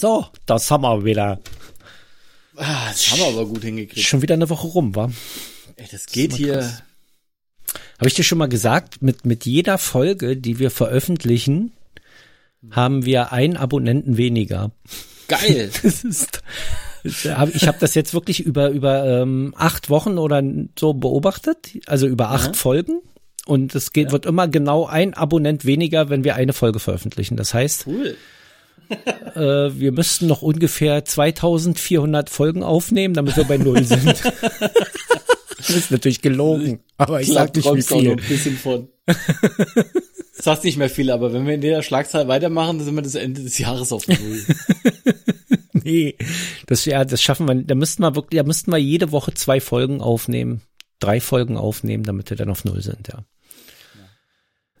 So, das haben wir wieder. Ah, das haben wir aber gut hingekriegt. Schon wieder eine Woche rum, war. Ey, das geht Das hier. Habe ich dir schon mal gesagt, mit, mit jeder Folge, die wir veröffentlichen, haben wir einen Abonnenten weniger. Geil. Das ist, ich habe das jetzt wirklich über, über ähm, acht Wochen oder so beobachtet, also über acht Ja. Folgen. Und es geht, wird immer genau ein Abonnent weniger, wenn wir eine Folge veröffentlichen. Das heißt, Cool. Äh, wir müssten noch ungefähr 2400 Folgen aufnehmen, damit wir bei Null sind. das ist natürlich gelogen, aber ich Klar, sag nicht wie träumst auch noch viel. ein bisschen von. Das heißt nicht mehr viel, aber wenn wir in der Schlagzahl weitermachen, dann sind wir das Ende des Jahres auf Null. Nee, das, ja, das schaffen wir. Da müssten wir wirklich, da müssten wir jede Woche zwei Folgen aufnehmen, drei Folgen aufnehmen, damit wir dann auf Null sind, ja.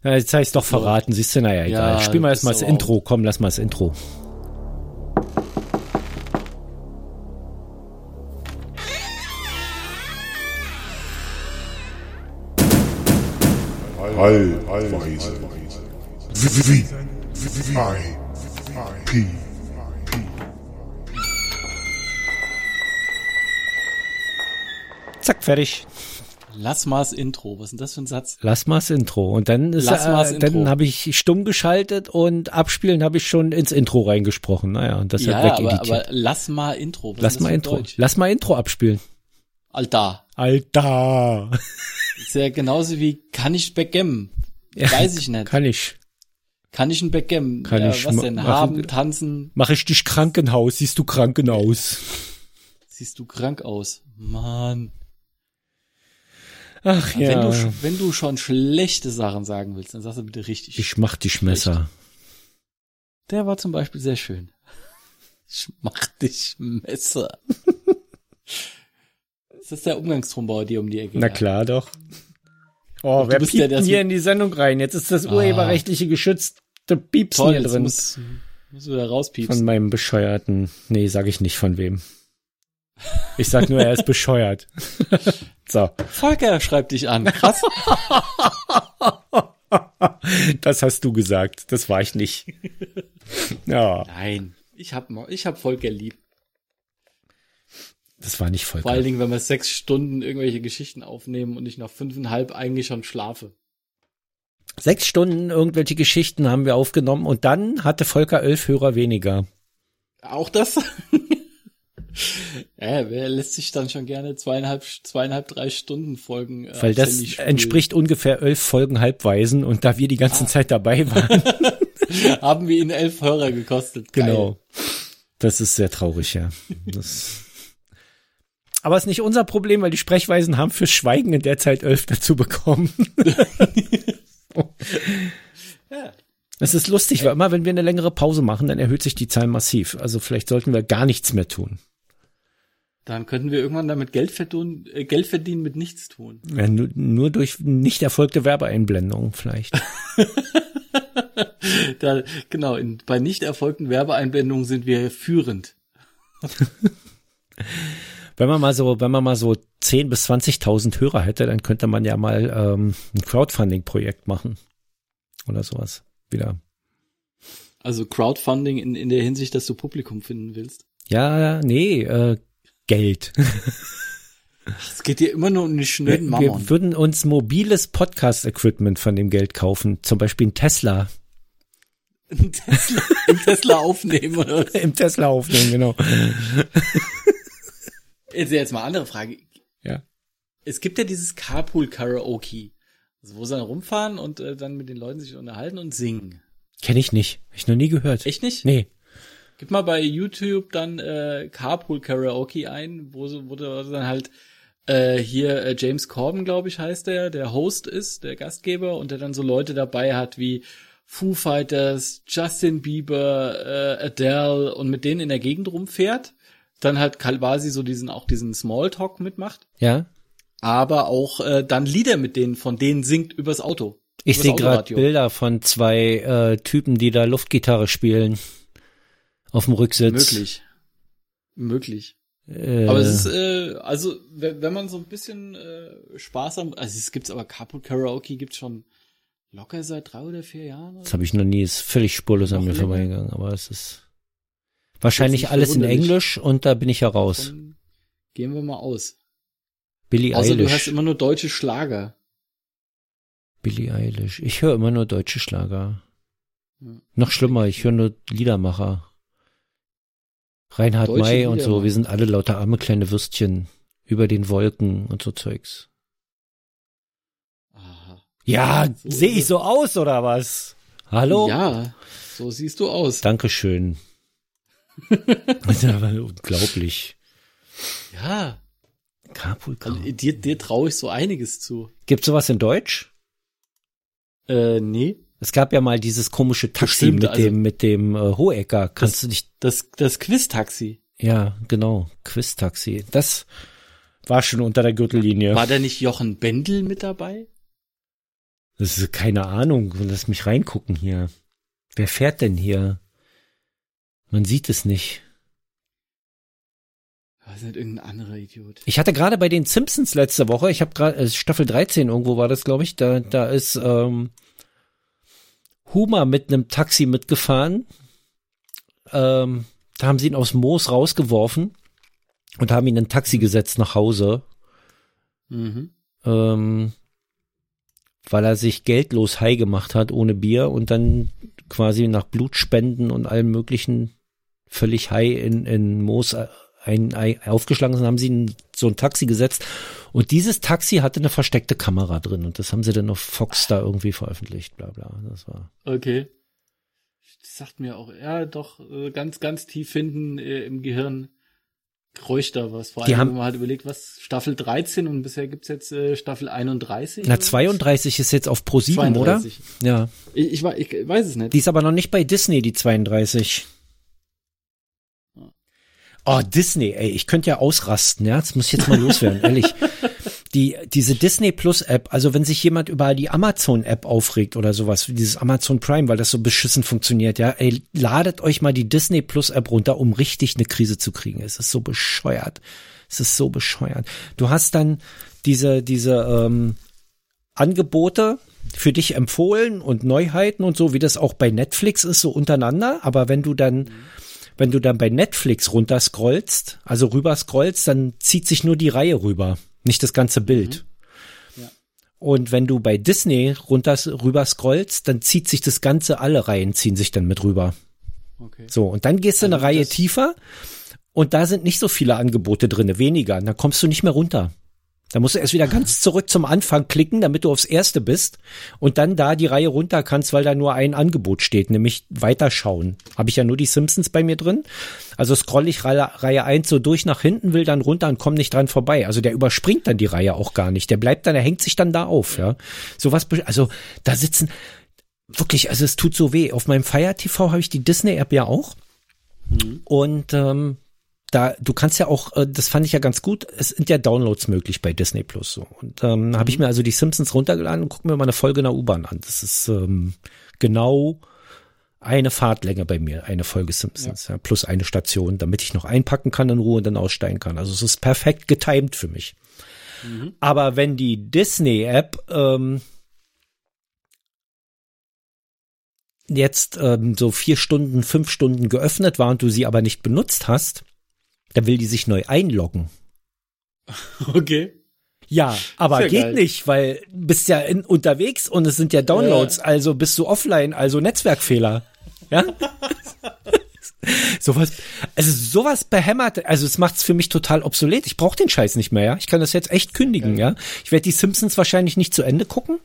Ja, jetzt habe ich doch verraten, siehst du, naja, egal. Ja, wir das erstmal das Intro. Komm, lass mal das Intro. Allweise. V I P Zack, fertig. Lass mal das Intro. Was ist denn das für ein Satz? Lass mal das Intro. Und dann ist, äh, dann habe ich stumm geschaltet und abspielen habe ich schon ins Intro reingesprochen. Naja, und das ja, hat aber, wegeditiert. aber lass mal Intro. Was Lass mal Intro. Deutsch? Lass mal Intro abspielen. Alter. Alter. Ist ja genauso wie kann ich Backgammon? Ja, Weiß ich nicht. Kann ich. Kann ich ein Backgammon? Kann ja, ich was denn? Haben, tanzen? Mach ich dich Krankenhaus? Siehst du kranken aus? Siehst du krank aus? Mann. Ach Wenn, ja. du, sch- wenn du schon schlechte Sachen sagen willst, dann sagst du bitte richtig. Ich mach dich Messer. Der war zum Beispiel sehr schön. Ich mach dich Messer. Das ist der Umgangston bei dir um die Ecke. Na klar doch. Oh, du wer bist piept der, hier in die Sendung rein? Jetzt ist das urheberrechtliche geschützte Piepsen Toll, hier drin. muss, muss wieder Von rauspiepsen. meinem bescheuerten. Nee, sag ich nicht von wem. Ich sag nur, er ist bescheuert. so. Volker schreibt dich an. Krass. Das hast du gesagt. Das war ich nicht. Ja, Nein. Ich hab, ich hab Volker lieb. das war nicht voll. Vor allen Dingen, wenn wir sechs Stunden irgendwelche Geschichten aufnehmen und ich nach fünfeinhalb eigentlich schon schlafe. Sechs Stunden irgendwelche Geschichten haben wir aufgenommen und dann hatte Volker elf Hörer weniger. Auch das? Ja, wer lässt sich dann schon gerne zweieinhalb, zweieinhalb, drei Stunden Folgen äh, Weil das entspricht ungefähr elf Folgen Halbweisen und da wir die ganze Zeit dabei waren, Haben wir ihnen elf Hörer gekostet. Geil. genau. Das ist sehr traurig, ja. Das aber ist nicht unser Problem, weil die Sprechweisen haben fürs Schweigen in der Zeit elf dazu bekommen. Ja. Es ist lustig, weil immer wenn wir eine längere Pause machen, dann erhöht sich die Zahl massiv. Also vielleicht sollten wir gar nichts mehr tun. Dann könnten wir irgendwann damit Geld verdienen, äh, Geld verdienen mit nichts tun. Ja, nur, nur durch nicht erfolgte Werbeeinblendungen vielleicht. Da, genau, in, bei nicht erfolgten Werbeeinblendungen sind wir führend. Wenn man mal so, wenn man mal so 10 bis 20.000 Hörer hätte, dann könnte man ja mal ähm, ein Crowdfunding-Projekt machen oder sowas. Wieder. Also Crowdfunding in, in der Hinsicht, dass du Publikum finden willst. Ja, nee, äh, Geld. Es geht dir immer nur um die schnöden Wir, Mammon. wir würden uns mobiles Podcast-Equipment von dem Geld kaufen, zum Beispiel ein Tesla. Im Tesla, im Tesla aufnehmen oder was? Im Tesla aufnehmen, genau. Jetzt, jetzt mal andere Frage. Ja. Es gibt ja dieses Carpool Karaoke, also wo sie dann rumfahren und äh, dann mit den Leuten sich unterhalten und singen. Kenne ich nicht. Hab ich noch nie gehört. Echt nicht? Nee. Gib mal bei YouTube dann äh, Carpool Karaoke ein, wo, so- wo dann halt äh, hier äh, James Corbin, glaube ich, heißt der, der Host ist, der Gastgeber und der dann so Leute dabei hat wie Foo Fighters, Justin Bieber, äh, Adele und mit denen in der Gegend rumfährt. Dann halt quasi so diesen auch diesen Smalltalk mitmacht, Ja. aber auch äh, dann Lieder mit denen von denen singt übers Auto. Ich sehe gerade. Bilder von zwei äh, Typen, die da Luftgitarre spielen. Auf dem Rücksitz. Möglich. Möglich. Äh, Aber es ist, äh, also, wenn wenn man so ein bisschen äh, Spaß am, also es gibt's aber Carpool Karaoke gibt's schon locker seit drei oder vier Jahren. Oder? das habe ich noch nie, ist völlig spurlos an mir länger? vorbeigegangen, aber es ist. Wahrscheinlich nicht alles in. Englisch und da bin ich ja raus. Dann gehen wir mal aus. Billie Außer du hast Eilish. immer nur deutsche Schlager. Billie Eilish. Ich höre immer nur deutsche Schlager. Ja. Noch schlimmer, ich höre nur Liedermacher. Reinhard Deutsche May und so, wir sind alle lauter arme kleine Würstchen über den Wolken und so Zeugs. Aha. Ja, So sehe ich so aus oder was? Hallo? Ja, so siehst du aus. Dankeschön. das ist aber unglaublich. Ja, Carpool also, Karaoke. dir, dir traue ich so einiges zu. Gibt's sowas in Deutsch? Äh, nee. Es gab ja mal dieses komische Taxi Bestimmt, mit also- dem mit dem äh, Hohecker. Kannst du dich Das, das Quiz-Taxi. Ja, genau. Quiz-Taxi. Das war schon unter der Gürtellinie. War da nicht Jochen Bendel mit dabei? Das ist keine Ahnung. Lass mich reingucken hier. Wer fährt denn hier? Man sieht es nicht. Das ist nicht irgendein anderer Idiot. Ich hatte gerade bei den Simpsons letzte Woche, ich habe gerade äh, Staffel 13 irgendwo war das, glaube ich, da da ist ähm, Huma mit einem Taxi mitgefahren. Ähm, da haben sie ihn aus Moos rausgeworfen und haben ihn in ein Taxi gesetzt nach Hause. Mhm. ähm, weil er sich geldlos high gemacht hat ohne Bier und dann quasi nach Blutspenden und allem möglichen völlig high in, in Moos ein, ein, aufgeschlagen sind, haben sie in so ein Taxi gesetzt und dieses Taxi hatte eine versteckte Kamera drin und das haben sie dann auf Fox da irgendwie veröffentlicht, bla bla. Das war. Okay. Das sagt mir auch, ja, doch, äh, ganz, ganz tief hinten äh, im Gehirn räucht da was. Vor allem, haben- wenn man halt überlegt, was Staffel 13 und bisher gibt's jetzt äh, Staffel 31. Na, oder? 32 ist jetzt auf Pro 7, oder? 32. Ja. Ich, ich, ich weiß es nicht. Die ist aber noch nicht bei Disney, die 32. Oh, Disney, ey, ich könnte ja ausrasten, ja. Das muss ich jetzt mal loswerden, ehrlich. Die, diese Disney Plus App, also wenn sich jemand über die Amazon App aufregt oder sowas, wie dieses Amazon Prime, weil das so beschissen funktioniert, ja, ey, ladet euch mal die Disney Plus App runter, um richtig eine Krise zu kriegen. Es ist so bescheuert. Es ist so bescheuert. Du hast dann diese, diese, ähm, Angebote für dich empfohlen und Neuheiten und so, wie das auch bei Netflix ist, so untereinander. Aber wenn du dann, wenn du dann bei Netflix runterscrollst, also rüber scrollst, dann zieht sich nur die Reihe rüber, nicht das ganze Bild. Ja. Und wenn du bei Disney runter, rüber scrollst, dann zieht sich das Ganze, alle Reihen ziehen sich dann mit rüber. Okay. So, und dann gehst du eine Also Reihe das- tiefer und da sind nicht so viele Angebote drinne, weniger. Und dann kommst du nicht mehr runter. Da musst du erst wieder ganz zurück zum Anfang klicken, damit du aufs erste bist und dann da die Reihe runter kannst, weil da nur ein Angebot steht, nämlich weiterschauen. Habe ich ja nur die Simpsons bei mir drin. Also scroll ich Reihe, 1 so durch nach hinten, will dann runter und komm nicht dran vorbei. Also der überspringt dann die Reihe auch gar nicht. Der bleibt dann, der hängt sich dann da auf, ja. Sowas, also da sitzen wirklich, also es tut so weh. Auf meinem Fire TV habe ich die Disney App ja auch. Und ähm, da, du kannst ja auch, äh, das fand ich ja ganz gut, es sind ja Downloads möglich bei Disney Plus so. Und ähm, habe ich mir also die Simpsons runtergeladen und guck mir mal eine Folge in der U-Bahn an. Das ist ähm, genau eine Fahrtlänge bei mir, eine Folge Simpsons, ja. plus eine Station, damit ich noch einpacken kann in Ruhe und dann aussteigen kann. Also es ist perfekt getimed für mich. Aber wenn die Disney-App ähm, jetzt ähm, so vier Stunden, fünf Stunden geöffnet war und du sie aber nicht benutzt hast, dann will die sich neu einloggen. Okay. Ja, aber Sehr geht geil. nicht, weil du bist ja in, unterwegs und es sind ja Downloads, Ja. also bist du offline, also Netzwerkfehler. Ja? sowas, also sowas behämmert, also es macht's für mich total obsolet. Ich brauche den Scheiß nicht mehr, ja. Ich kann das jetzt echt kündigen, ja. Ich werde die Simpsons wahrscheinlich nicht zu Ende gucken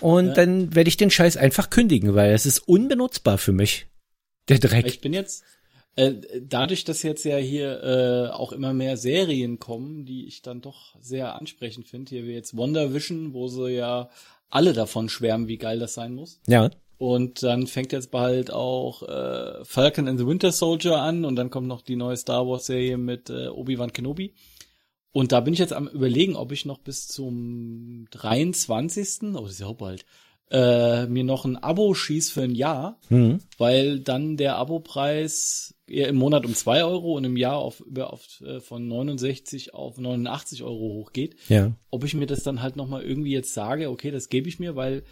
und dann werde ich den Scheiß einfach kündigen, weil es ist unbenutzbar für mich. Der Dreck. Ich bin jetzt, dadurch, dass jetzt ja hier äh, auch immer mehr Serien kommen, die ich dann doch sehr ansprechend finde, hier wie jetzt Wonder Vision, wo sie ja alle davon schwärmen, wie geil das sein muss. ja. Und dann fängt jetzt bald auch äh, Falcon and the Winter Soldier an und dann kommt noch die neue Star Wars Serie mit äh, Obi-Wan Kenobi. Und da bin ich jetzt am überlegen, ob ich noch bis zum 23. Oh, das ist ja auch bald, äh, mir noch ein Abo schieß für ein Jahr, Hm. weil dann der Abopreis eher im Monat um zwei Euro und im Jahr auf über auf äh, von 69 auf 89 Euro hochgeht Ja. ob ich mir das dann halt nochmal irgendwie jetzt sage, okay, das gebe ich mir, weil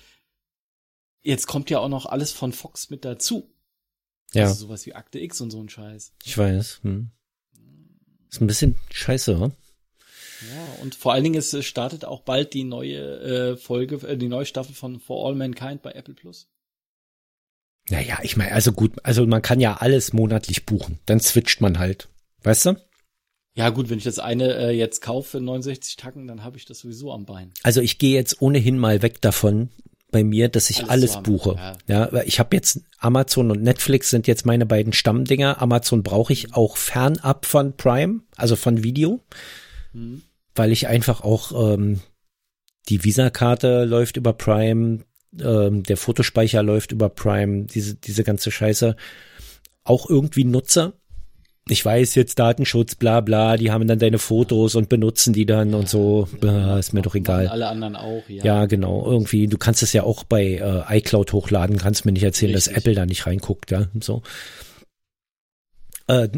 jetzt kommt ja auch noch alles von Fox mit dazu. Ja. Also sowas wie Akte X und so ein Scheiß. Ich weiß. Hm. Ist ein bisschen scheiße, hm? Ja, und vor allen Dingen es startet auch bald die neue äh, Folge, äh, die neue Staffel von For All Mankind bei Apple Plus. Naja, ich meine, also gut, also man kann ja alles monatlich buchen. Dann switcht man halt. Weißt du? Ja gut, wenn ich das eine äh, jetzt kaufe in 69 Tacken, dann habe ich das sowieso am Bein. Also ich gehe jetzt ohnehin mal weg davon bei mir, dass ich Alles alles, buche. ja. Ja, weil ich habe jetzt Amazon und Netflix sind jetzt meine beiden Stammdinger. Amazon brauche ich auch fernab von Prime, also von Video, Hm. Weil ich einfach auch ähm, die Visa-Karte läuft über Prime, ähm, der Fotospeicher läuft über Prime, diese diese ganze Scheiße auch irgendwie nutze. Ich weiß jetzt Datenschutz, bla bla, die haben dann deine Fotos und benutzen die dann und so. Äh, ist mir doch egal. Alle anderen auch, ja. Ja, genau. Irgendwie, du kannst es ja auch bei äh, iCloud hochladen, kannst mir nicht erzählen, dass Richtig. Apple da nicht reinguckt, ja. So. Äh,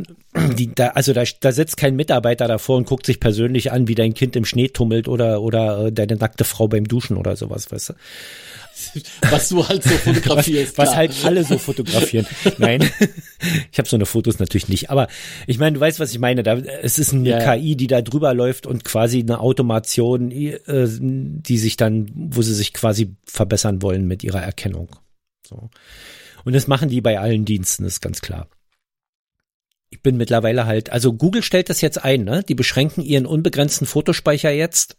die, da, also da, da sitzt kein Mitarbeiter davor und guckt sich persönlich an, wie dein Kind im Schnee tummelt oder oder äh, deine nackte Frau beim Duschen oder sowas, weißt du? Was du halt so fotografierst. Was klar. halt alle so fotografieren. Nein, ich habe so eine Fotos natürlich nicht. Aber ich meine, du weißt, was ich meine. Da, es ist eine ja. KI, die da drüber läuft und quasi eine Automation, äh, die sich dann, wo sie sich quasi verbessern wollen mit ihrer Erkennung. So. Und das machen die bei allen Diensten, ist ganz klar. Ich bin mittlerweile halt, also Google stellt das jetzt ein, ne? Die beschränken ihren unbegrenzten Fotospeicher jetzt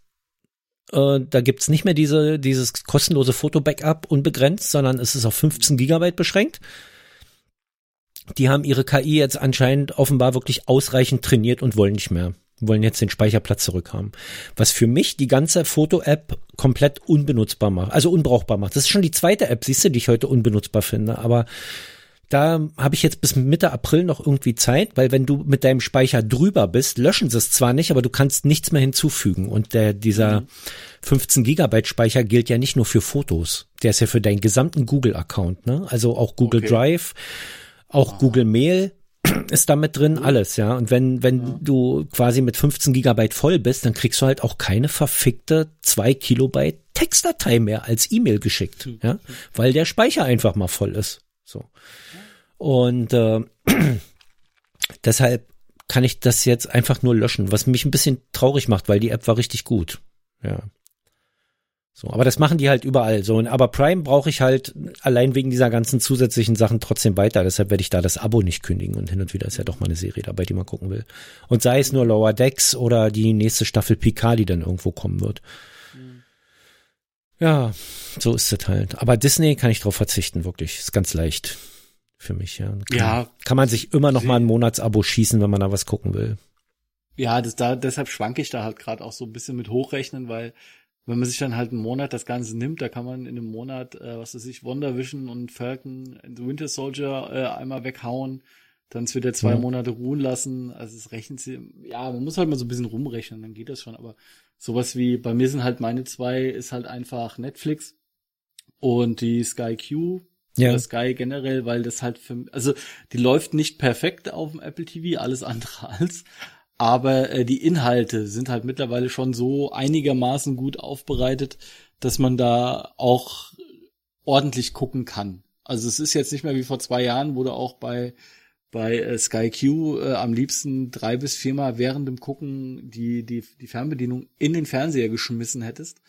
äh, da gibt's nicht mehr diese, dieses kostenlose Foto-Backup unbegrenzt, sondern es ist auf 15 Gigabyte beschränkt. Die haben ihre KI jetzt anscheinend offenbar wirklich ausreichend trainiert und wollen nicht mehr. Wollen jetzt den Speicherplatz zurückhaben. Was für mich die ganze Foto-App komplett unbenutzbar macht, also unbrauchbar macht. Das ist schon die zweite App, siehst du, die ich heute unbenutzbar finde. Aber da habe ich jetzt bis Mitte April noch irgendwie Zeit, weil wenn du mit deinem Speicher drüber bist, löschen sie es zwar nicht, aber du kannst nichts mehr hinzufügen. Und der, dieser 15 Gigabyte Speicher gilt ja nicht nur für Fotos. Der ist ja für deinen gesamten Google-Account, ne? Also auch Google Okay. Drive, auch Google Mail ist da mit drin, alles, ja. Und wenn, wenn du quasi mit 15 Gigabyte voll bist, dann kriegst du halt auch keine verfickte zwei Kilobyte Textdatei mehr als E-Mail geschickt, ja. Weil der Speicher einfach mal voll ist. So. Und äh, deshalb kann ich das jetzt einfach nur löschen, was mich ein bisschen traurig macht, weil die App war richtig gut. Ja. So, aber das machen die halt überall so. Aber Prime brauche ich halt allein wegen dieser ganzen zusätzlichen Sachen trotzdem weiter. Deshalb werde ich da das Abo nicht kündigen. Und hin und wieder ist ja doch mal eine Serie dabei, die man gucken will. Und sei es nur Lower Decks oder die nächste Staffel Picard, die dann irgendwo kommen wird. Ja, so ist es halt. Aber Disney kann ich drauf verzichten, wirklich. Ist ganz leicht für mich, ja. Kann, Ja. Kann man sich immer noch mal ein Monatsabo schießen, wenn man da was gucken will. Ja, das, da, deshalb schwanke ich da halt gerade auch so ein bisschen mit hochrechnen, weil wenn man sich dann halt einen Monat das Ganze nimmt, da kann man in einem Monat, äh, was weiß ich, Wonder Vision und Falcon the Winter Soldier äh, einmal weghauen, dann wieder zwei Ja. Monate ruhen lassen. Also es rechnet sie, ja, man muss halt mal so ein bisschen rumrechnen, dann geht das schon. Aber sowas wie, bei mir sind halt meine zwei, ist halt einfach Netflix und die Sky Q Ja. oder Sky generell, weil das halt für, also die läuft nicht perfekt auf dem Apple TV, alles andere als, aber äh, die Inhalte sind halt mittlerweile schon so einigermaßen gut aufbereitet, dass man da auch ordentlich gucken kann. Also es ist jetzt nicht mehr wie vor zwei Jahren, wo du auch bei bei äh, Sky Q äh, am liebsten drei bis viermal während dem Gucken die die die Fernbedienung in den Fernseher geschmissen hättest.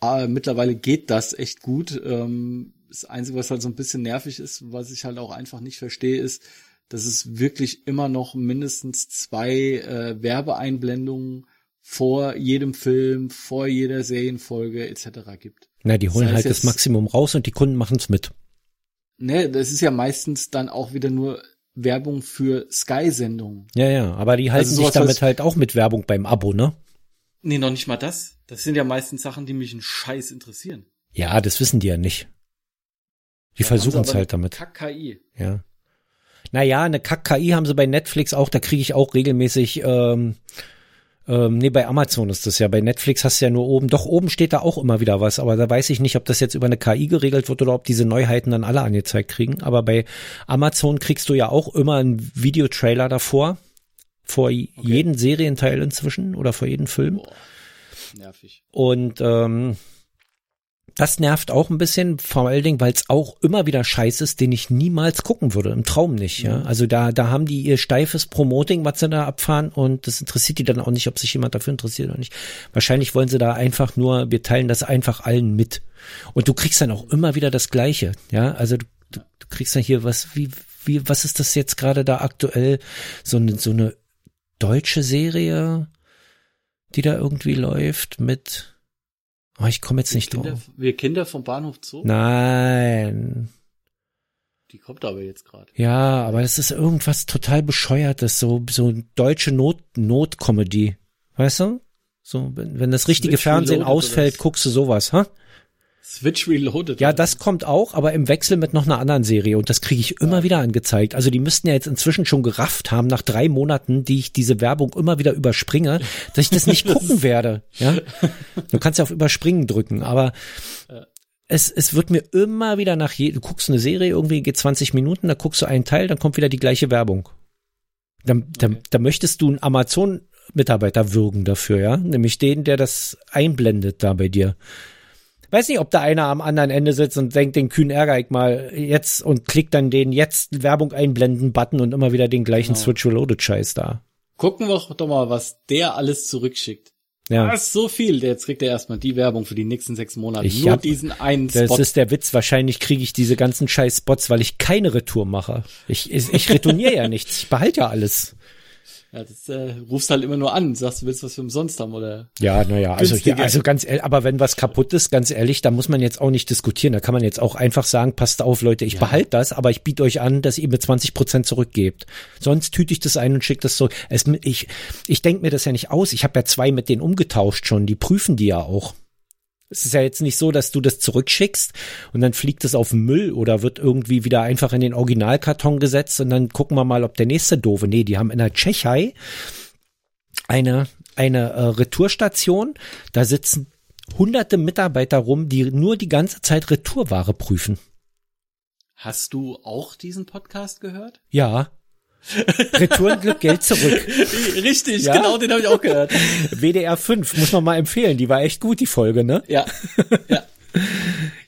Aber mittlerweile geht das echt gut. Ähm, das Einzige, was halt so ein bisschen nervig ist, was ich halt auch einfach nicht verstehe, ist, dass es wirklich immer noch mindestens zwei äh, Werbeeinblendungen vor jedem Film, vor jeder Serienfolge etc. gibt. Na, die holen Das heißt halt das jetzt- Maximum raus und die Kunden machen's mit. Ne, das ist ja meistens dann auch wieder nur Werbung für Sky-Sendungen. Ja, ja, aber die halten Also sich sowas, damit halt auch mit Werbung beim Abo, ne? Nee, noch nicht mal das. Das sind ja meistens Sachen, die mich einen Scheiß interessieren. Ja, das wissen die ja nicht. Die versuchen es halt damit. Kack-KI. Ja. Naja, eine Kack-KI haben sie bei Netflix auch, da kriege ich auch regelmäßig, ähm, ähm, nee, bei Amazon ist das ja. Bei Netflix hast du ja nur oben, doch oben steht da auch immer wieder was, aber da weiß ich nicht, ob das jetzt über eine KI geregelt wird oder ob diese Neuheiten dann alle angezeigt kriegen. Aber bei Amazon kriegst du ja auch immer einen Videotrailer davor, vor jeden Serienteil inzwischen oder vor jedem Film. Boah, nervig. Und ähm, Das nervt auch ein bisschen, vor allen Dingen, weil es auch immer wieder Scheiß ist, den ich niemals gucken würde, im Traum nicht, ja. Mhm. Also da, da haben die ihr steifes Promoting, was sie da abfahren und das interessiert die dann auch nicht, ob sich jemand dafür interessiert oder nicht. Wahrscheinlich wollen sie da einfach nur, wir teilen das einfach allen mit. Und du kriegst dann auch immer wieder das Gleiche, ja. Also du, du, du kriegst dann hier was, wie, wie, was ist das jetzt gerade da aktuell? So eine, so eine deutsche Serie, die da irgendwie läuft mit, oh, ich komme jetzt nicht Kinder, drauf. wir Kinder vom Bahnhof Zoo? Nein. Die kommt aber jetzt gerade. Ja, aber das ist irgendwas total bescheuertes, so, so deutsche Not, Not-Comedy. Weißt du? So, wenn, wenn das richtige Fernsehen ausfällt, guckst du sowas, ha? Switch Reloaded. Ja, das kommt auch, aber im Wechsel mit noch einer anderen Serie und das kriege ich immer wieder angezeigt. Also die müssten ja jetzt inzwischen schon gerafft haben, nach drei Monaten, die ich diese Werbung immer wieder überspringe, dass ich das nicht gucken werde. Ja, du kannst ja auf Überspringen drücken, aber es, es wird mir immer wieder nach je, du guckst eine Serie, irgendwie geht 20 Minuten, da guckst du einen Teil, dann kommt wieder die gleiche Werbung. Da, da, Okay. da möchtest du einen Amazon-Mitarbeiter würgen dafür, ja, nämlich den, der das einblendet da bei dir. Weiß nicht, ob da einer am anderen Ende sitzt und denkt, den kühnen ärger ich mal jetzt und klickt dann den jetzt Werbung einblenden Button und immer wieder den gleichen Genau. Switch Reloaded Scheiß da. Gucken wir doch mal, was der alles zurückschickt. Ja. Das ist so viel. Jetzt kriegt er erstmal die Werbung für die nächsten sechs Monate. Ich Nur hab- diesen einen Das Spot. ist der Witz. Wahrscheinlich kriege ich diese ganzen scheiß Spots, weil ich keine Retour mache. Ich, ich, ich retourniere ja nichts. Ich behalte ja alles. Ja, das äh, rufst halt immer nur an, sagst, du willst was für umsonst haben oder Ja, naja, also, hier, also ganz ehrlich, aber wenn was kaputt ist, ganz ehrlich, da muss man jetzt auch nicht diskutieren. Da kann man jetzt auch einfach sagen, passt auf, Leute, ich Ja. behalte das, aber ich biete euch an, dass ihr mir 20 Prozent zurückgebt. Sonst tüte ich das ein und schicke das zurück. Es, ich ich denke mir das ja nicht aus. Ich habe ja zwei mit denen umgetauscht schon. Die prüfen die ja auch. Es ist ja jetzt nicht so, dass du das zurückschickst und dann fliegt es auf den Müll oder wird irgendwie wieder einfach in den Originalkarton gesetzt und dann gucken wir mal, ob der nächste doofe. Nee, die haben in der Tschechei eine, eine äh, Retourstation. Da sitzen hunderte Mitarbeiter rum, die nur die ganze Zeit Retourware prüfen. hast du auch diesen Podcast gehört? Ja. Retourenglück, Geld zurück. Richtig, Ja? genau, den habe ich auch gehört. WDR 5, muss man mal empfehlen. Die war echt gut, die Folge, ne? Ja, ja.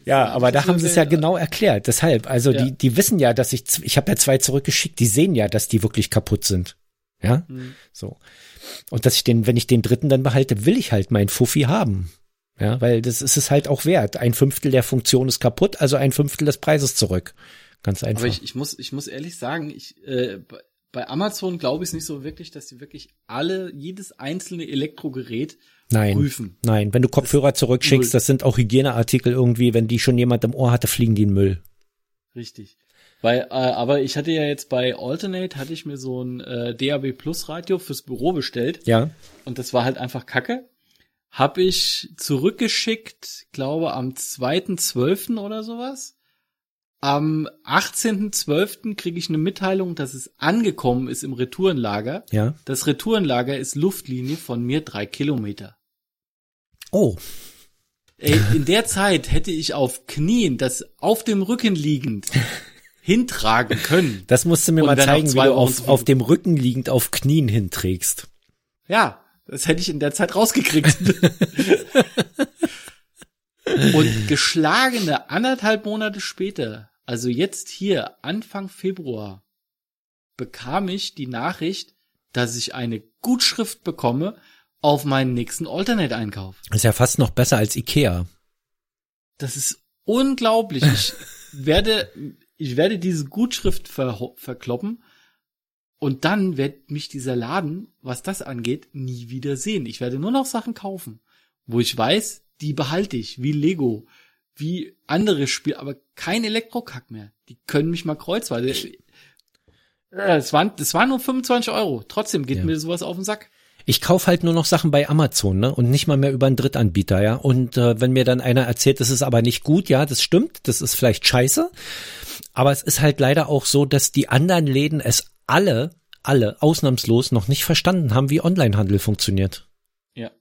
Ja, aber da haben sie es ja genau erklärt. Deshalb, also Ja. die, die wissen ja, dass ich, ich habe ja zwei zurückgeschickt, die sehen ja, dass die wirklich kaputt sind. Ja, Hm. so. Und dass ich den, wenn ich den dritten dann behalte, will ich halt mein Fuffi haben. Ja, weil das ist es halt auch wert. Ein Fünftel der Funktion ist kaputt, also ein Fünftel des Preises zurück. Ganz einfach. Aber ich, ich muss, ich muss ehrlich sagen, ich, äh, bei- Amazon glaube ich es nicht so wirklich, dass die wirklich alle, jedes einzelne Elektrogerät Nein. prüfen. Nein, wenn du Kopfhörer zurückschickst, null. das sind auch Hygieneartikel irgendwie, wenn die schon jemand im Ohr hatte, fliegen die in Müll. Richtig. Weil, äh, aber ich hatte ja jetzt bei Alternate hatte ich mir so ein äh, DAB Plus Radio fürs Büro bestellt Ja, und das war halt einfach Kacke. Hab ich zurückgeschickt, glaube am 2.12. oder sowas. Am 18.12. kriege ich eine Mitteilung, dass es angekommen ist im Retourenlager. ja. Das Retourenlager ist Luftlinie von mir drei Kilometer. Oh, Ey, in der Zeit hätte ich auf Knien das auf dem Rücken liegend hintragen können. das musst du mir Und mal zeigen, wie du auf, auf dem Rücken liegend auf Knien hinträgst. Ja, das hätte ich in der Zeit rausgekriegt. Und geschlagene anderthalb Monate später, also jetzt hier, Anfang Februar, bekam ich die Nachricht, dass ich eine Gutschrift bekomme auf meinen nächsten Alternate-Einkauf. Ist ja fast noch besser als Ikea. Das ist unglaublich. Ich werde, ich werde diese Gutschrift ver verkloppen und dann wird mich dieser Laden, was das angeht, nie wieder sehen. Ich werde nur noch Sachen kaufen, wo ich weiß, die behalte ich, wie Lego, wie andere Spiele, aber kein Elektrokack mehr. Die können mich mal kreuzweise. Ja, Es waren, es waren nur 25 Euro. Trotzdem geht Ja. mir sowas auf den Sack. Ich kaufe halt nur noch Sachen bei Amazon, ne? Und nicht mal mehr über einen Drittanbieter, ja. Und äh, wenn mir dann einer erzählt, das ist aber nicht gut, ja, das stimmt, das ist vielleicht scheiße. Aber es ist halt leider auch so, dass die anderen Läden es alle, alle ausnahmslos noch nicht verstanden haben, wie Onlinehandel funktioniert. Ja.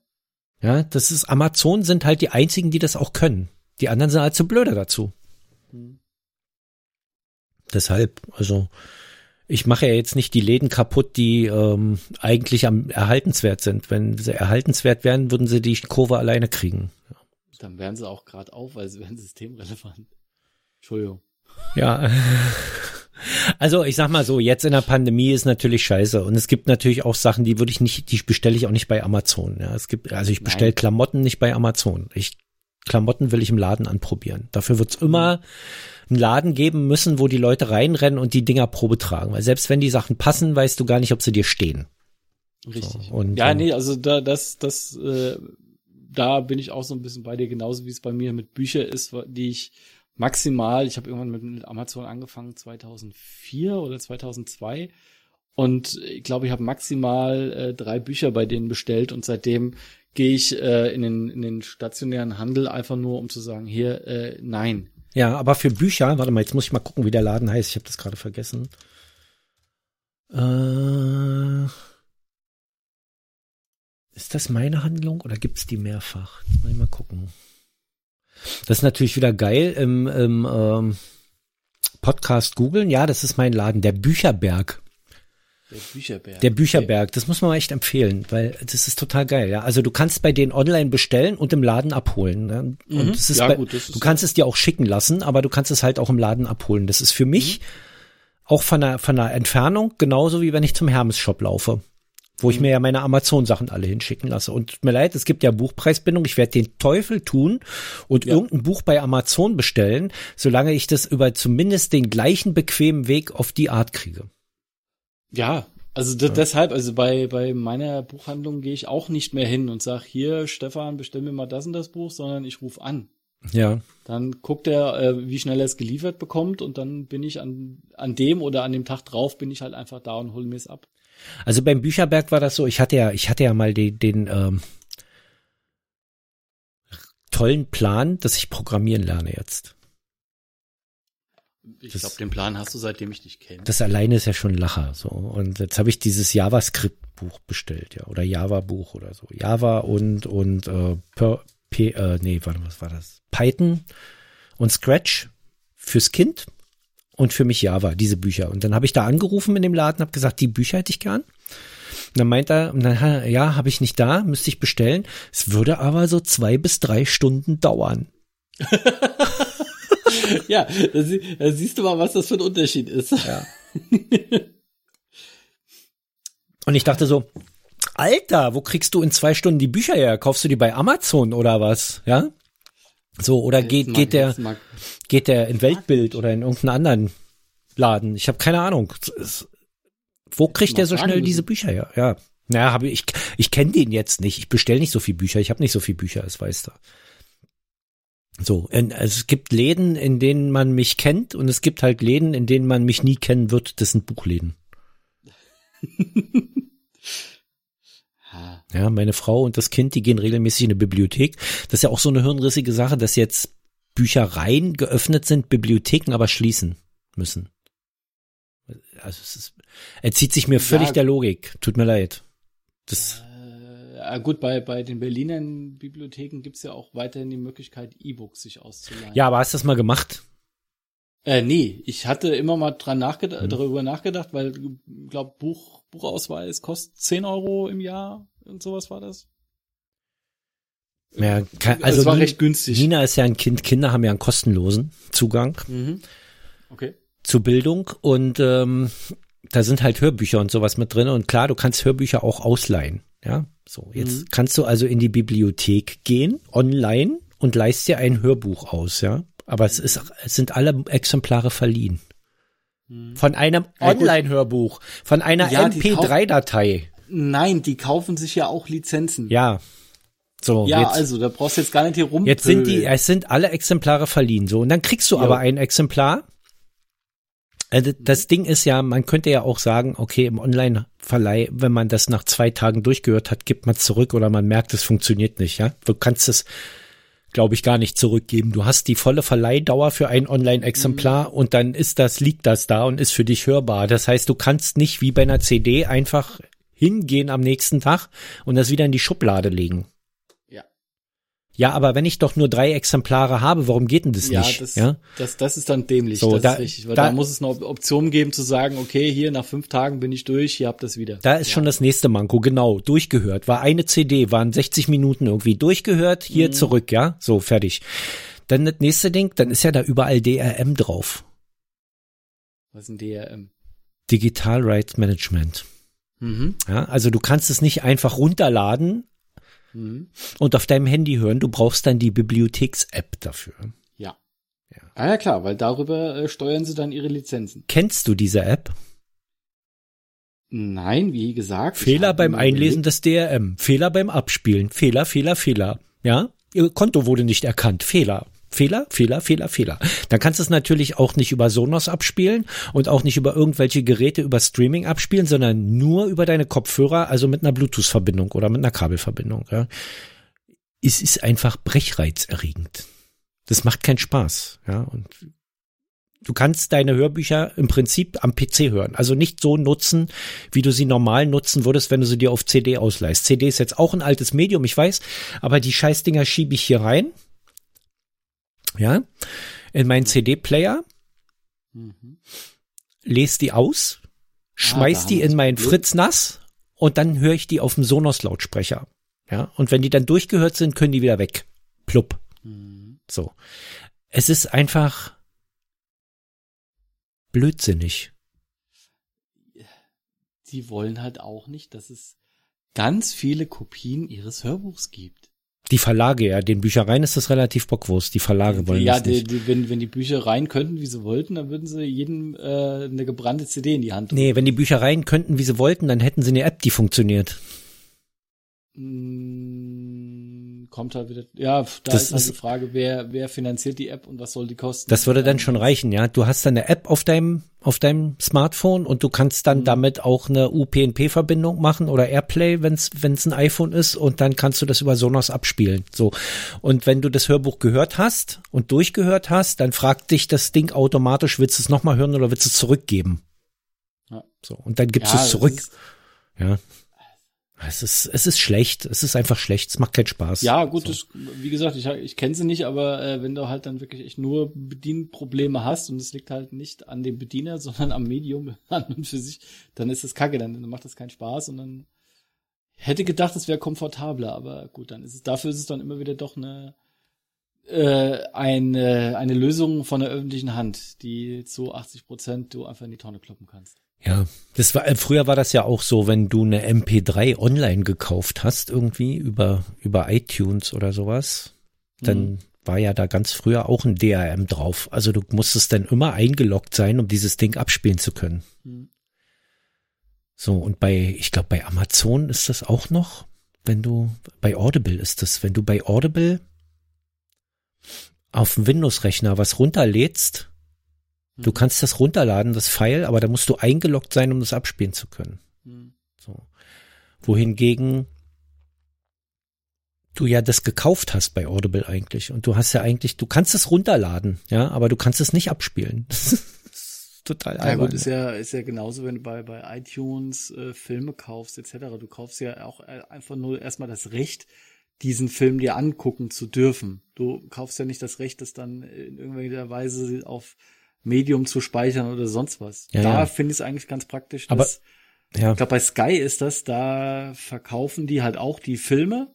Ja, das ist Amazon sind halt die einzigen, die das auch können. Die anderen sind halt zu blöde dazu. Hm. Deshalb, also ich mache ja jetzt nicht die Läden kaputt, die ähm, eigentlich am erhaltenswert sind. Wenn sie erhaltenswert wären, würden sie die Kurve alleine kriegen. Dann wären sie auch gerade auf, weil sie wären systemrelevant. Entschuldigung. Ja. Also ich sag mal so, jetzt in der Pandemie ist natürlich scheiße und es gibt natürlich auch Sachen, die würde ich nicht, die bestelle ich auch nicht bei Amazon. Ja, es gibt, also ich bestelle Klamotten nicht bei Amazon. Ich Klamotten will ich im Laden anprobieren. Dafür wird's immer einen Laden geben müssen, wo die Leute reinrennen und die Dinger Probe tragen. Weil selbst wenn die Sachen passen, weißt du gar nicht, ob sie dir stehen. Richtig. So, und, ja, ähm, nee, also da, das, das, äh, da bin ich auch so ein bisschen bei dir, genauso wie es bei mir mit Büchern ist, die ich maximal, ich habe irgendwann mit, mit Amazon angefangen, 2004 oder 2002. Und ich glaube, ich habe maximal äh, drei Bücher bei denen bestellt und seitdem gehe ich äh, in, den, in den stationären Handel einfach nur, um zu sagen, hier, äh, nein. Ja, aber für Bücher, warte mal, jetzt muss ich mal gucken, wie der Laden heißt. Ich habe das gerade vergessen. Äh, ist das meine Handlung oder gibt's die mehrfach? Jetzt muss ich mal gucken. Das ist natürlich wieder geil im, im ähm, Podcast googeln. Ja, das ist mein Laden, der Bücherberg. Der Bücherberg. Der Bücherberg, das muss man mal echt empfehlen, weil das ist total geil. Ja, also du kannst bei denen online bestellen und im Laden abholen. Ne? Mhm. Und das ist Ja, bei, gut, das ist du kannst es dir auch schicken lassen, aber du kannst es halt auch im Laden abholen. Das ist für mich auch von der von der Entfernung genauso wie wenn ich zum Hermes Shop laufe, wo ich mir ja meine Amazon Sachen alle hinschicken lasse. Und tut mir leid, es gibt ja Buchpreisbindung. Ich werde den Teufel tun und Ja. irgendein Buch bei Amazon bestellen, solange ich das über zumindest den gleichen bequemen Weg auf die Art kriege. Ja, also de deshalb, also bei, bei meiner Buchhandlung gehe ich auch nicht mehr hin und sag hier, Stefan, bestell mir mal das und das Buch, sondern ich rufe an. Ja. Dann guckt er, äh, wie schnell er es geliefert bekommt und dann bin ich an, an dem oder an dem Tag drauf, bin ich halt einfach da und hol mir es ab. Also beim Bücherberg war das so, ich hatte ja, ich hatte ja mal den, den ähm, tollen Plan, dass ich programmieren lerne jetzt. Ich glaube, den Plan hast du, seitdem ich dich kenne. Das alleine ist ja schon Lacher. So. Und jetzt habe ich dieses JavaScript-Buch bestellt, ja. Oder Java-Buch oder so. Java und, und äh, per, P, äh, nee, warte, was war das? Python und Scratch fürs Kind und für mich Java, diese Bücher. Und dann habe ich da angerufen in dem Laden, habe gesagt, die Bücher hätte ich gern. Und dann meint er, dann, ja, habe ich nicht da, müsste ich bestellen. Es würde aber so zwei bis drei Stunden dauern. ja, da, sie, da siehst du mal, was das für ein Unterschied ist. Ja. Und ich dachte so, Alter, wo kriegst du in zwei Stunden die Bücher her? Kaufst du die bei Amazon oder was? Ja? So, oder geht, Jetzt geht mag- der, mag- geht der in Weltbild oder in irgendeinen anderen Laden? Ich habe keine Ahnung. Es- Wo kriegt der so schnell diese Bücher her? Ja. Naja, habe ich, ich kenne den jetzt nicht. Ich bestelle nicht so viel Bücher. Ich habe nicht so viel Bücher, das weißt du. So, also es gibt Läden, in denen man mich kennt und es gibt halt Läden, in denen man mich nie kennen wird. Das sind Buchläden. Ja, meine Frau und das Kind, die gehen regelmäßig in eine Bibliothek. Das ist ja auch so eine hirnrissige Sache, dass jetzt Büchereien geöffnet sind, Bibliotheken aber schließen müssen. Also es ist, entzieht sich mir völlig Ja. der Logik. Tut mir leid. Das, Äh, gut, bei, bei den Berlinern Bibliotheken gibt's ja auch weiterhin die Möglichkeit, E-Books sich auszuleihen. ja, aber hast du das mal gemacht? Äh, nee, ich hatte immer mal dran nachgedacht, Mhm. darüber nachgedacht, weil ich glaube, Buch, Buchausweis kostet 10 Euro im Jahr und sowas war das. Ja, kein, Also also es war Nina, recht günstig. Nina ist ja ein Kind. Kinder haben ja einen kostenlosen Zugang Mhm. Okay. zur Bildung und ähm, da sind halt Hörbücher und sowas mit drin und klar, du kannst Hörbücher auch ausleihen. Ja, so jetzt Mhm. kannst du also in die Bibliothek gehen online und leist dir ein Hörbuch aus, ja. Aber es ist, es sind alle Exemplare verliehen. Mhm. Von einem Ja. Online-Hörbuch, von einer Ja, die MP3-Datei. Nein, die kaufen sich ja auch Lizenzen. Ja. So, Ja, jetzt, also da brauchst du jetzt gar nicht hier rum. jetzt sind die, es sind alle Exemplare verliehen, so. Und dann kriegst du Jo. aber ein Exemplar. Also das Ding ist ja, man könnte ja auch sagen, okay, im Online-Verleih, wenn man das nach zwei Tagen durchgehört hat, gibt man es zurück oder man merkt, es funktioniert nicht, ja. Du kannst es, glaube ich, gar nicht zurückgeben. Du hast die volle Verleihdauer für ein Online-Exemplar und dann ist das, liegt das da und ist für dich hörbar. Das heißt, du kannst nicht wie bei einer CD einfach hingehen am nächsten Tag und das wieder in die Schublade legen. Ja. Ja, aber wenn ich doch nur drei Exemplare habe, warum geht denn das Ja, nicht? das, ja, das, das ist dann dämlich, So, das da- ist richtig. Weil da- da, muss es eine Op- Option geben zu sagen, okay, hier nach fünf Tagen bin ich durch, ihr habt das wieder. da ist schon das nächste Manko, genau, durchgehört. War eine CD, waren 60 Minuten irgendwie durchgehört, hier zurück, ja, so, fertig. Dann das nächste Ding, dann ist ja da überall DRM drauf. Was ist ein DRM? Digital Rights Management. Mhm. Ja, also du kannst es nicht einfach runterladen Mhm. Und auf deinem Handy hören, du brauchst dann die Bibliotheks-App dafür. Ja. ja. Ah ja klar, weil darüber äh, steuern sie dann ihre Lizenzen. Kennst du diese App? Nein, wie gesagt. Fehler beim Einlesen des DRM, Fehler beim Abspielen, Fehler, Fehler, Fehler. Ja, Ihr Konto wurde nicht erkannt, Fehler. Fehler, Fehler, Fehler, Fehler. Dann kannst du es natürlich auch nicht über Sonos abspielen und auch nicht über irgendwelche Geräte über Streaming abspielen, sondern nur über deine Kopfhörer, also mit einer Bluetooth-Verbindung oder mit einer Kabelverbindung. Ja. Es ist einfach brechreizerregend. Das macht keinen Spaß. Ja, und du kannst deine Hörbücher im Prinzip am PC hören. Also nicht so nutzen, wie du sie normal nutzen würdest, wenn du sie dir auf CD ausleihst. CD ist jetzt auch ein altes Medium, ich weiß, aber die Scheißdinger schiebe ich hier rein. Ja, in meinen CD-Player, Mhm. lese die aus, schmeiß da die in meinen. Fritz nass und dann höre ich die auf dem Sonos-Lautsprecher. Ja, und wenn die dann durchgehört sind, können die wieder weg. Plupp. Mhm. So. Es ist einfach blödsinnig. Die wollen halt auch nicht, dass es ganz viele Kopien ihres Hörbuchs gibt. Die Verlage, ja, den Büchereien ist das relativ bockwurst. Die Verlage wollen ja, das nicht. die, wenn, wenn die Bücher rein könnten, wie sie wollten, dann würden sie jedem äh, eine gebrannte CD in die Hand drücken. Nee, wenn die Büchereien könnten, wie sie wollten, dann hätten sie eine App, die funktioniert. Mm, Kommt halt wieder, ja, da Das ist halt ist- die Frage, wer, wer finanziert die App und was soll die kosten? Das würde dann schon reichen, ja. Du hast dann eine App auf deinem, auf deinem Smartphone und du kannst dann damit auch eine UPnP-Verbindung machen oder Airplay, wenn's, wenn's ein iPhone ist und dann kannst du das über Sonos abspielen. So. Und wenn du das Hörbuch gehört hast und durchgehört hast, dann fragt dich das Ding automatisch, willst du es nochmal hören oder willst du es zurückgeben? Ja. So. Und dann gibst Ja, du es zurück. ist- Ja. Es ist, es ist schlecht. Es ist einfach schlecht. Es macht keinen Spaß. Ja, gut, So. das, wie gesagt, ich, ich kenne sie nicht, aber äh, wenn du halt dann wirklich echt nur Bedienprobleme hast und es liegt halt nicht an dem Bediener, sondern am Medium an und für sich, dann ist das kacke, dann, dann macht das keinen Spaß und dann hätte gedacht, es wäre komfortabler, aber gut, dann ist es, dafür ist es dann immer wieder doch eine, äh, eine, eine Lösung von der öffentlichen Hand, die zu 80 Prozent du einfach in die Tonne kloppen kannst. Ja, das war, äh, früher war das ja auch so, wenn du eine MP3 online gekauft hast, irgendwie über, über iTunes oder sowas, dann Mhm. war ja da ganz früher auch ein DRM drauf. Also du musstest dann immer eingeloggt sein, um dieses Ding abspielen zu können. Mhm. So, und bei, ich glaube, bei Amazon ist das auch noch, wenn du, bei Audible ist das, wenn du bei Audible auf dem Windows-Rechner was runterlädst, du kannst das runterladen, das File, aber da musst du eingeloggt sein, um das abspielen zu können. Mhm. So. Wohingegen du ja das gekauft hast bei Audible eigentlich. Und du hast ja eigentlich, du kannst es runterladen, ja, aber du kannst es nicht abspielen. Total Ja albern. gut, ist ja, ist ja genauso, wenn du bei, bei iTunes äh, Filme kaufst etc. Du kaufst ja auch äh, einfach nur erstmal das Recht, diesen Film dir angucken zu dürfen. Du kaufst ja nicht das Recht, das dann in irgendeiner Weise auf Medium zu speichern oder sonst was. Ja, da ja. finde ich es eigentlich ganz praktisch. Aber- Dass, ja. ich glaube, bei Sky ist das, da verkaufen die halt auch die Filme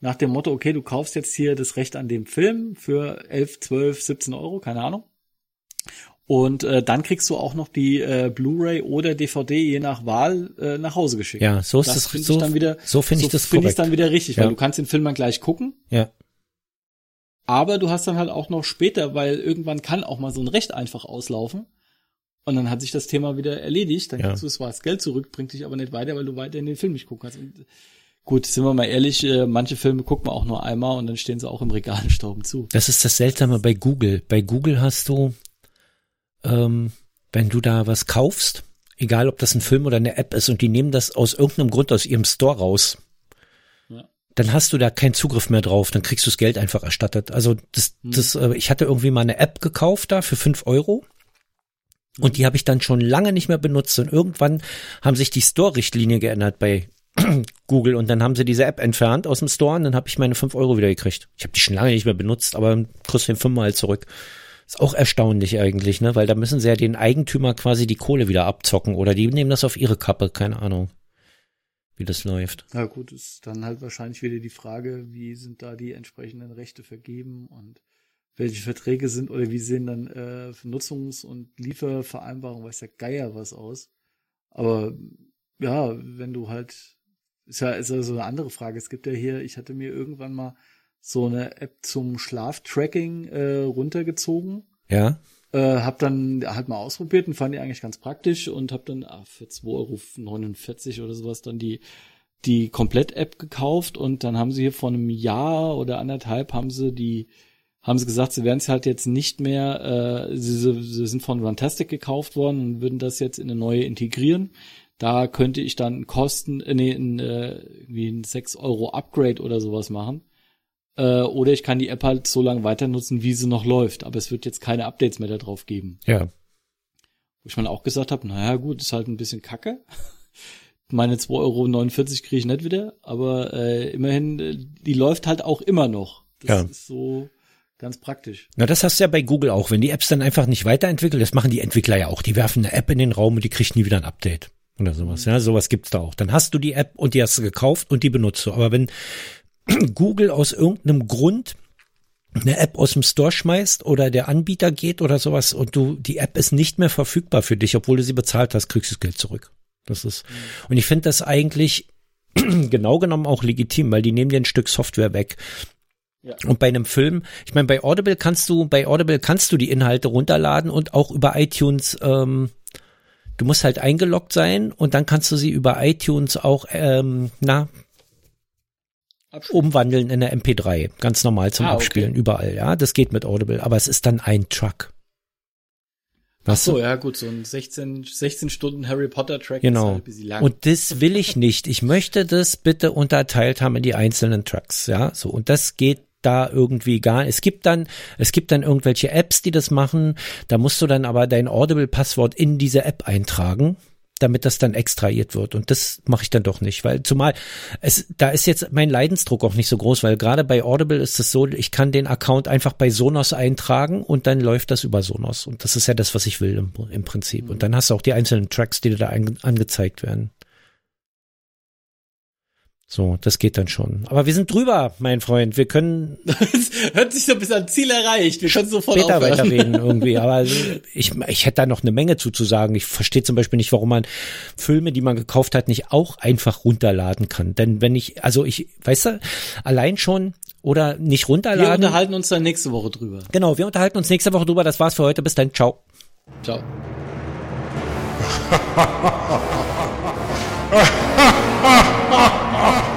nach dem Motto, okay, du kaufst jetzt hier das Recht an dem Film für 11, 12, 17 Euro, keine Ahnung. Und äh, dann kriegst du auch noch die äh, Blu-ray oder DVD je nach Wahl äh, nach Hause geschickt. Ja, so ist das das- finde so- ich dann wieder. so finde ich das finde ich korrekt. dann wieder richtig, Ja. weil du kannst den Film dann gleich gucken, ja. Aber du hast dann halt auch noch später, weil irgendwann kann auch mal so ein Recht einfach auslaufen. Und dann hat sich das Thema wieder erledigt. Dann Ja. kriegst du zwar das Geld zurück, bringt dich aber nicht weiter, weil du weiterhin den Film nicht gucken kannst. Und gut, sind wir mal ehrlich, äh, manche Filme guckt man auch nur einmal und dann stehen sie auch im Regal stauben zu. Das ist das Seltsame bei Google. Bei Google hast du, ähm, wenn du da was kaufst, egal ob das ein Film oder eine App ist und die nehmen das aus irgendeinem Grund aus ihrem Store raus. Dann hast du da keinen Zugriff mehr drauf, dann kriegst du das Geld einfach erstattet. Also das, Hm. das, äh, ich hatte irgendwie mal eine App gekauft da für fünf Euro. Und die habe ich dann schon lange nicht mehr benutzt. Und irgendwann haben sich die Store-Richtlinie geändert bei, Google und dann haben sie diese App entfernt aus dem Store und dann habe ich meine fünf Euro wieder gekriegt. Ich habe die schon lange nicht mehr benutzt, aber kriegst den fünfmal zurück. Ist auch erstaunlich eigentlich, ne? Weil da müssen sie ja den Eigentümer quasi die Kohle wieder abzocken oder die nehmen das auf ihre Kappe, keine Ahnung, wie das läuft. Ja gut, ist dann halt wahrscheinlich wieder die Frage, wie sind da die entsprechenden Rechte vergeben und welche Verträge sind oder wie sehen dann äh, Nutzungs- und Liefervereinbarungen, weiß der Geier was aus. Aber ja, wenn du halt, ist ja, ist ja so eine andere Frage. Es gibt ja hier, ich hatte mir irgendwann mal so eine App zum Schlaftracking äh, runtergezogen. Ja. Äh, hab dann halt mal ausprobiert und fand die eigentlich ganz praktisch und hab dann ah, für 2,49 Euro oder sowas dann die die Komplett-App gekauft und dann haben sie hier vor einem Jahr oder anderthalb haben sie die haben sie gesagt, sie werden es halt jetzt nicht mehr, äh, sie, sie sind von Runtastic gekauft worden und würden das jetzt in eine neue integrieren. Da könnte ich dann Kosten, äh, nee, ein, äh, irgendwie ein 6 Euro Upgrade oder sowas machen. Äh, oder ich kann die App halt so lange weiter nutzen, wie sie noch läuft. Aber es wird jetzt keine Updates mehr da drauf geben. Ja. Wo ich mal auch gesagt habe, naja gut, ist halt ein bisschen kacke. Meine 2,49 Euro kriege ich nicht wieder, aber äh, immerhin, äh, die läuft halt auch immer noch. Das Ja. ist so ganz praktisch. Na, das hast du ja bei Google auch. Wenn die Apps dann einfach nicht weiterentwickeln, das machen die Entwickler ja auch. Die werfen eine App in den Raum und die kriegt nie wieder ein Update. Oder sowas. Ja, sowas gibt's da auch. Dann hast du die App und die hast du gekauft und die benutzt du. Aber wenn Google aus irgendeinem Grund eine App aus dem Store schmeißt oder der Anbieter geht oder sowas und du, die App ist nicht mehr verfügbar für dich, obwohl du sie bezahlt hast, kriegst du das Geld zurück. Das ist, und ich finde das eigentlich genau genommen auch legitim, weil die nehmen dir ein Stück Software weg. Ja. Und bei einem Film, ich meine, bei Audible kannst du, bei Audible kannst du die Inhalte runterladen und auch über iTunes, ähm, du musst halt eingeloggt sein und dann kannst du sie über iTunes auch, ähm, na, umwandeln in eine MP3, ganz normal zum Ah, okay. Abspielen, überall, ja, das geht mit Audible, aber es ist dann ein Truck. Weißt So, du? ja gut, so ein 16, 16 Stunden Harry Potter Track ist Genau. halt ein bisschen lang. Und das will ich nicht. Ich möchte das bitte unterteilt haben in die einzelnen Tracks, ja, so. Und das geht da irgendwie gar, es gibt dann, es gibt dann irgendwelche Apps, die das machen. Da musst du dann aber dein Audible-Passwort in diese App eintragen, damit das dann extrahiert wird. Und das mache ich dann doch nicht, weil zumal es, da ist jetzt mein Leidensdruck auch nicht so groß, weil gerade bei Audible ist es so, ich kann den Account einfach bei Sonos eintragen und dann läuft das über Sonos. Und das ist ja das, was ich will im, im Prinzip. Und dann hast du auch die einzelnen Tracks, die dir da angezeigt werden. So, das geht dann schon. Aber wir sind drüber, mein Freund. Wir können Hört sich so bis ans Ziel erreicht. Wir können sofort später aufhören. weiterreden irgendwie. Aber ich, ich hätte da noch eine Menge zuzusagen. Ich verstehe zum Beispiel nicht, warum man Filme, die man gekauft hat, nicht auch einfach runterladen kann. Denn wenn ich, also ich, weißt du, allein schon oder nicht Wir runterladen. unterhalten uns dann nächste Woche drüber. Genau, wir unterhalten uns nächste Woche drüber. Das war's für heute. Bis dann. Ciao. Ciao. Oh.